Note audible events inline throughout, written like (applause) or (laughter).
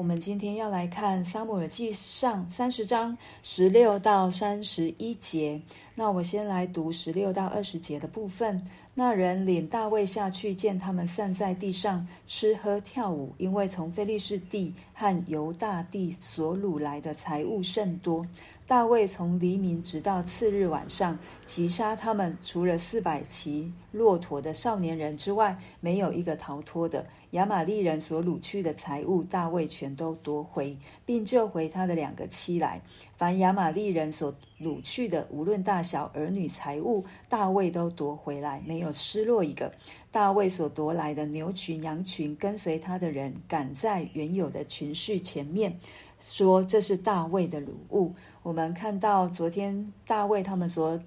我们今天要来看《撒母耳记上》三十章十六到三十一节。那我先来读十六到二十节的部分。那人领大卫下去，见他们散在地上吃喝跳舞，因为从菲利士地和犹大地所掳来的财物甚多。大卫从黎明直到次日晚上，击杀他们，除了四百骑骆驼的少年人之外，没有一个逃脱的。亚玛力人所掳去的财物，大卫全都夺回，并救回他的两个妻来。凡亚玛力人所掳去的，无论大小儿女财物，大卫都夺回来，没有失落一个。大卫所夺来的牛群、羊群，跟随他的人赶在原有的群序前面。说这是大卫的掳物。我们看到昨天大卫他们所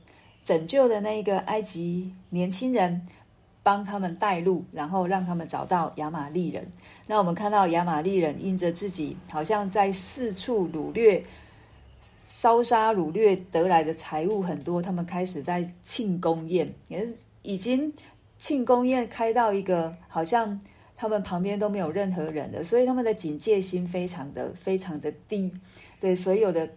拯救的那一个埃及年轻人，帮他们带路，然后让他们找到亚玛力人。那我们看到亚玛力人因着自己好像在四处掳掠、烧杀掳掠得来的财物很多，他们开始在庆功宴，也已经庆功宴开到一个好像。他们旁边都没有任何人的，所以他们的警戒心非常的非常的低。对，所有的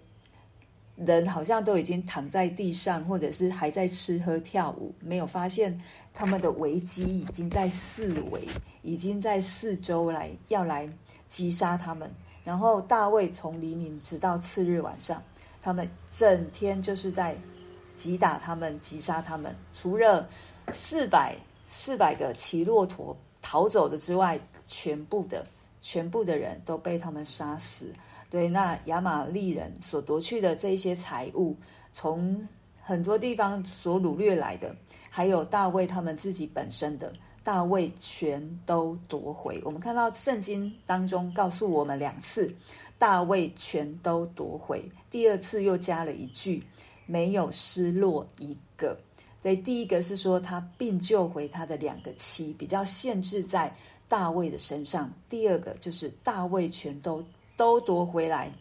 人好像都已经躺在地上，或者是还在吃喝跳舞，没有发现他们的危机已经在四围，已经在四周来要来击杀他们。然后大卫从黎明直到次日晚上，他们整天就是在击打他们、击杀他们，除了四百四百个骑骆驼。逃走的之外，全部的全部的人都被他们杀死。对，那亚玛力人所夺去的这些财物，从很多地方所掳掠来的，还有大卫他们自己本身的，大卫全都夺回。我们看到圣经当中告诉我们两次，大卫全都夺回。第二次又加了一句，没有失落一个。所以第一个是说他并救回他的两个妻，比较限制在大卫的身上。第二个就是大卫全都都夺回来，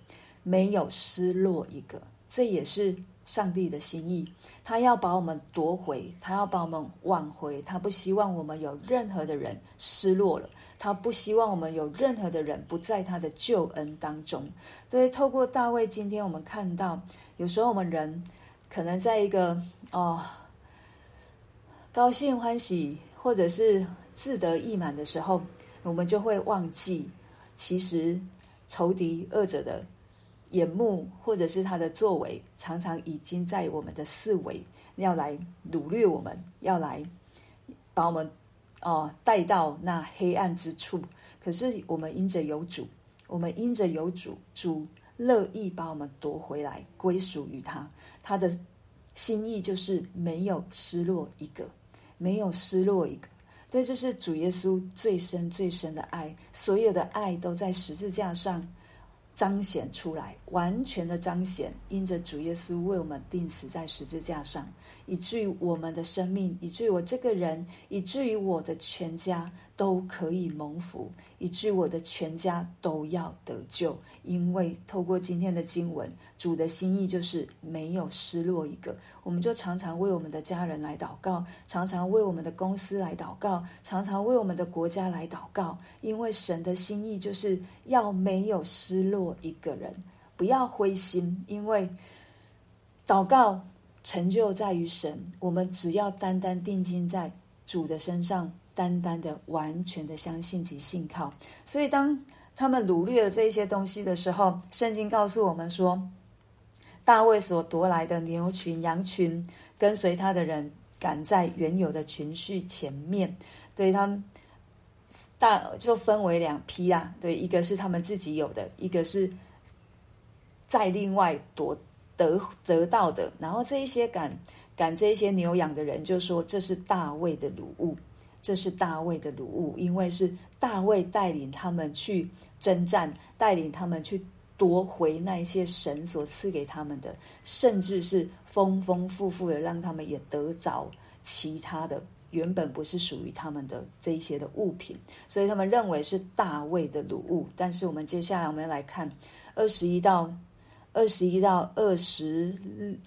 没有失落一个。这也是上帝的心意，他要把我们夺回，他要把我们挽回，他不希望我们有任何的人失落了，他不希望我们有任何的人不在他的救恩当中。所以透过大卫，今天我们看到，有时候我们人可能在一个哦。高兴欢喜，或者是自得意满的时候，我们就会忘记，其实仇敌恶者的眼目，或者是他的作为，常常已经在我们的四维，要来掳掠我们，要来把我们哦带到那黑暗之处。可是我们因着有主，我们因着有主，主乐意把我们夺回来，归属于他。他的心意就是没有失落一个。没有失落一个，对，这是主耶稣最深最深的爱，所有的爱都在十字架上。彰显出来，完全的彰显，因着主耶稣为我们钉死在十字架上，以至于我们的生命，以至于我这个人，以至于我的全家都可以蒙福，以至于我的全家都要得救。因为透过今天的经文，主的心意就是没有失落一个。我们就常常为我们的家人来祷告，常常为我们的公司来祷告，常常为我们的国家来祷告。因为神的心意就是要没有失落我一个人，不要灰心，因为祷告成就在于神。我们只要单单定睛在主的身上。单单的、完全的相信及信靠，所以当他们掳掠了这些东西的时候，圣经告诉我们说，大卫所夺来的牛群、羊群，跟随他的人赶在原有的群序前面，对他们大就分为两批啊，对，一个是他们自己有的，一个是在另外夺得得到的。然后这一些赶赶这一些牛羊的人就说，这是大卫的礼物。这是大卫的礼物，因为是大卫带领他们去征战，带领他们去夺回那一些神所赐给他们的，甚至是丰丰富富的，让他们也得着其他的原本不是属于他们的这一些的物品，所以他们认为是大卫的掳物。但是我们接下来我们要来看二十一到二十一到二十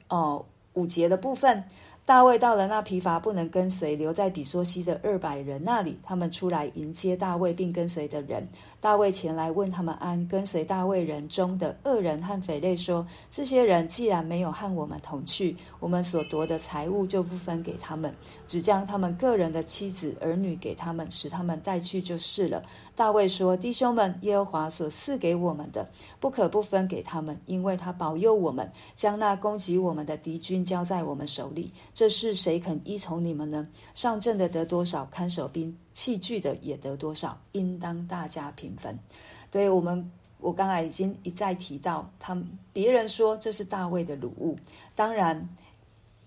哦五节的部分。大卫到了那疲乏不能跟随，留在比索西的二百人那里。他们出来迎接大卫，并跟随的人大卫前来问他们安，跟随大卫人中的恶人和匪类说：这些人既然没有和我们同去，我们所夺的财物就不分给他们，只将他们个人的妻子儿女给他们，使他们带去就是了。大卫说：弟兄们，耶和华所赐给我们的，不可不分给他们，因为他保佑我们，将那攻击我们的敌军交在我们手里。这事谁肯依从你们呢？上阵的得多少，看守兵器具的也得多少，应当大家平分。对我们，我刚才已经一再提到，他们别人说这是大卫的掳物，当然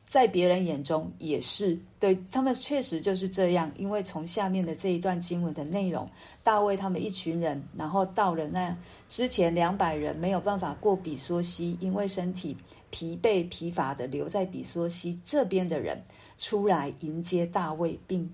在别人眼中也是对他们确实就是这样。因为从下面的这一段经文的内容，大卫他们一群人，然后到了那之前两百人没有办法过比梭溪，因为身体疲惫疲乏的留在比梭溪这边的人，出来迎接大卫，并。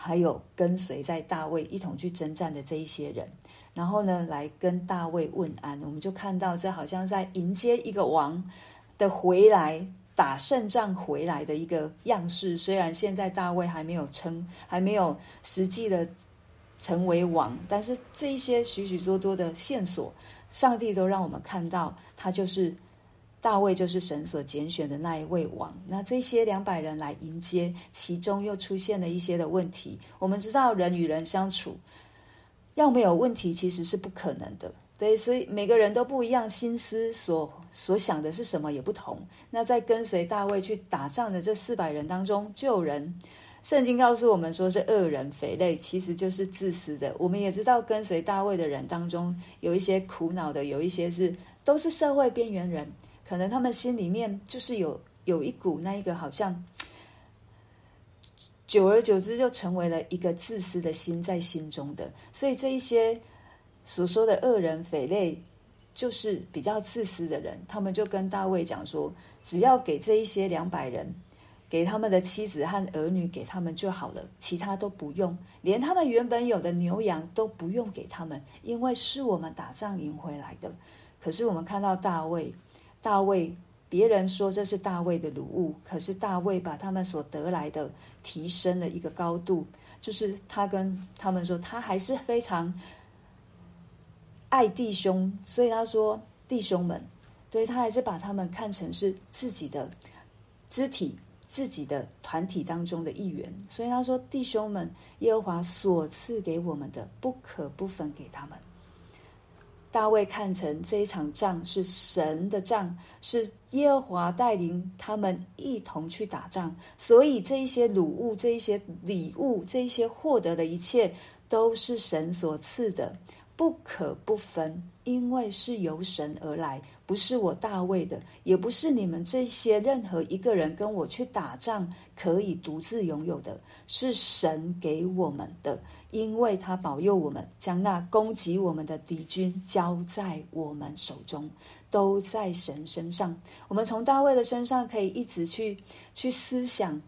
还有跟随在大卫一同去征战的这一些人，然后呢，来跟大卫问安。我们就看到这好像在迎接一个王的回来，打胜仗回来的一个样式。虽然现在大卫还没有称，还没有实际的成为王，但是这一些许许多多的线索，上帝都让我们看到，他就是。大卫就是神所拣选的那一位王。那这些两百人来迎接，其中又出现了一些的问题。我们知道人与人相处，要没有问题其实是不可能的。对，所以每个人都不一样，心思所所想的是什么也不同。那在跟随大卫去打仗的这四百人当中，就有人，圣经告诉我们说是恶人、匪类，其实就是自私的。我们也知道跟随大卫的人当中，有一些苦恼的，有一些是都是社会边缘人。可能他们心里面就是有有一股那一个好像，久而久之就成为了一个自私的心在心中的，所以这一些所说的恶人匪类，就是比较自私的人。他们就跟大卫讲说，只要给这一些两百人，给他们的妻子和儿女给他们就好了，其他都不用，连他们原本有的牛羊都不用给他们，因为是我们打仗赢回来的。可是我们看到大卫。大卫，别人说这是大卫的礼物，可是大卫把他们所得来的提升了一个高度，就是他跟他们说，他还是非常爱弟兄，所以他说弟兄们，所以他还是把他们看成是自己的肢体、自己的团体当中的一员，所以他说弟兄们，耶和华所赐给我们的，不可不分给他们。大卫看成这一场仗是神的仗，是耶和华带领他们一同去打仗，所以这一些礼物、这一些礼物、这一些获得的一切，都是神所赐的。不可不分，因为是由神而来，不是我大卫的，也不是你们这些任何一个人跟我去打仗可以独自拥有的，是神给我们的，因为他保佑我们，将那攻击我们的敌军交在我们手中，都在神身上。我们从大卫的身上可以一直去去思想，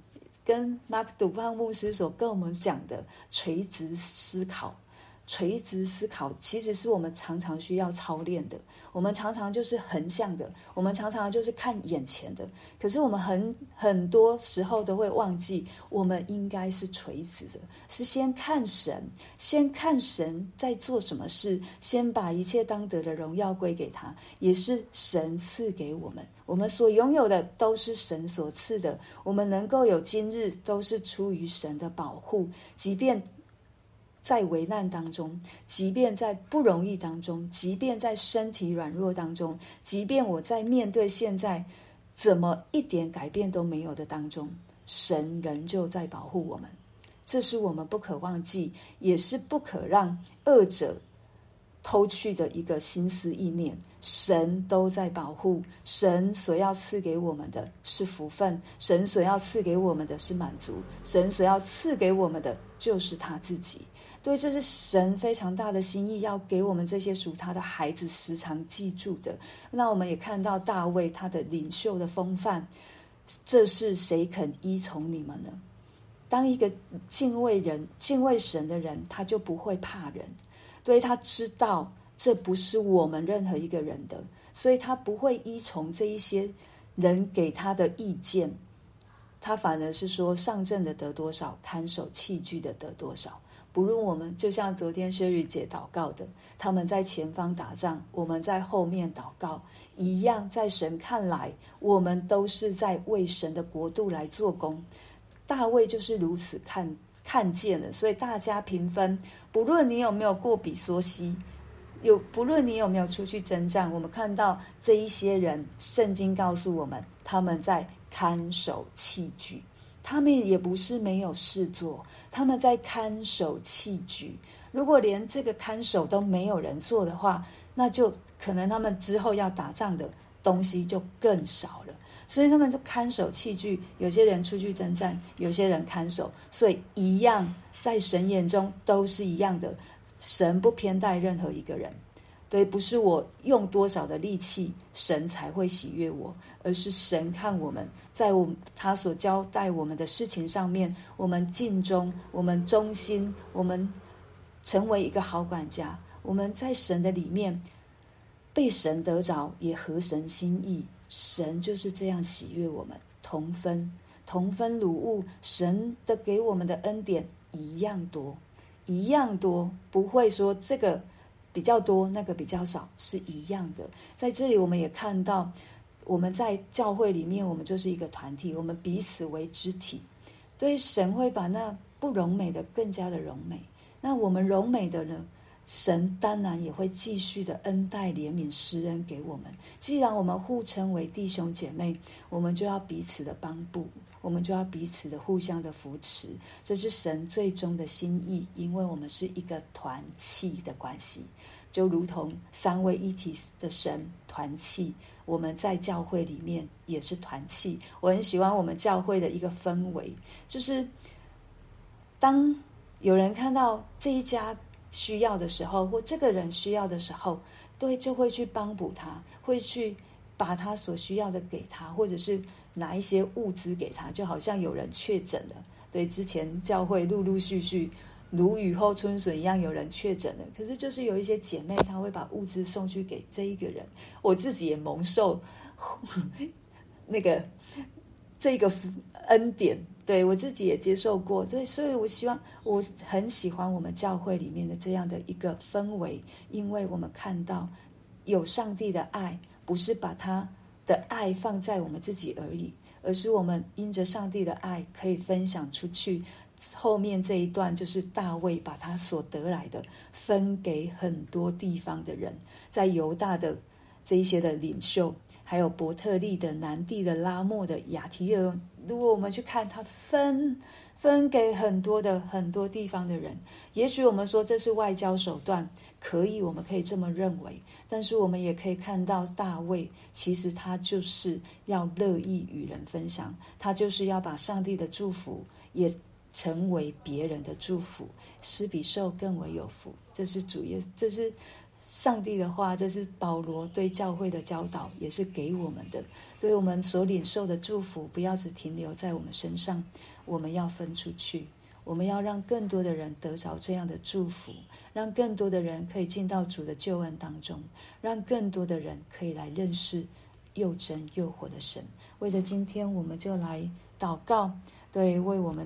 跟马克·杜邦牧师所跟我们讲的垂直思考。垂直思考其实是我们常常需要操练的。我们常常就是横向的，我们常常就是看眼前的。可是我们很很多时候都会忘记，我们应该是垂直的，是先看神，先看神在做什么事，先把一切当得的荣耀归给他，也是神赐给我们。我们所拥有的都是神所赐的，我们能够有今日，都是出于神的保护，即便。在危难当中，即便在不容易当中，即便在身体软弱当中，即便我在面对现在怎么一点改变都没有的当中，神仍旧在保护我们。这是我们不可忘记，也是不可让恶者偷去的一个心思意念。神都在保护，神所要赐给我们的是福分，神所要赐给我们的是满足，神所要赐给我们的就是他自己。对，这是神非常大的心意，要给我们这些属他的孩子时常记住的。那我们也看到大卫他的领袖的风范，这是谁肯依从你们呢？当一个敬畏人、敬畏神的人，他就不会怕人。所以，他知道这不是我们任何一个人的，所以他不会依从这一些人给他的意见，他反而是说：上阵的得多少，看守器具的得多少。不论我们就像昨天薛瑞姐祷告的，他们在前方打仗，我们在后面祷告一样，在神看来，我们都是在为神的国度来做工。大卫就是如此看看见的，所以大家平分，不论你有没有过比梭西，有不论你有没有出去征战，我们看到这一些人，圣经告诉我们，他们在看守器具。他们也不是没有事做，他们在看守器具。如果连这个看守都没有人做的话，那就可能他们之后要打仗的东西就更少了。所以他们就看守器具，有些人出去征战，有些人看守，所以一样在神眼中都是一样的。神不偏待任何一个人。对，不是我用多少的力气，神才会喜悦我，而是神看我们在我他所交代我们的事情上面，我们尽忠，我们忠心，我们成为一个好管家，我们在神的里面被神得着，也合神心意。神就是这样喜悦我们，同分同分掳物，神的给我们的恩典一样多，一样多，不会说这个。比较多，那个比较少，是一样的。在这里，我们也看到，我们在教会里面，我们就是一个团体，我们彼此为肢体。对，神会把那不容美的更加的容美。那我们容美的呢？神当然也会继续的恩待、怜悯、施恩给我们。既然我们互称为弟兄姐妹，我们就要彼此的帮助。我们就要彼此的互相的扶持，这是神最终的心意，因为我们是一个团契的关系，就如同三位一体的神团契，我们在教会里面也是团契。我很喜欢我们教会的一个氛围，就是当有人看到这一家需要的时候，或这个人需要的时候，对，就会去帮补他，会去把他所需要的给他，或者是。拿一些物资给他，就好像有人确诊了。对，之前教会陆陆续续如雨后春笋一样，有人确诊了。可是就是有一些姐妹，她会把物资送去给这一个人。我自己也蒙受 (laughs) 那个这个恩典，对，我自己也接受过。对，所以我希望，我很喜欢我们教会里面的这样的一个氛围，因为我们看到有上帝的爱，不是把他。的爱放在我们自己而已，而是我们因着上帝的爱可以分享出去。后面这一段就是大卫把他所得来的分给很多地方的人，在犹大的这一些的领袖，还有伯特利的南地的拉莫的亚提尔。如果我们去看他分分给很多的很多地方的人，也许我们说这是外交手段，可以，我们可以这么认为。但是我们也可以看到，大卫其实他就是要乐意与人分享，他就是要把上帝的祝福也成为别人的祝福，施比受更为有福。这是主耶，这是上帝的话，这是保罗对教会的教导，也是给我们的，对我们所领受的祝福，不要只停留在我们身上。我们要分出去，我们要让更多的人得着这样的祝福，让更多的人可以进到主的救恩当中，让更多的人可以来认识又真又活的神。为着今天，我们就来祷告，对，为我们。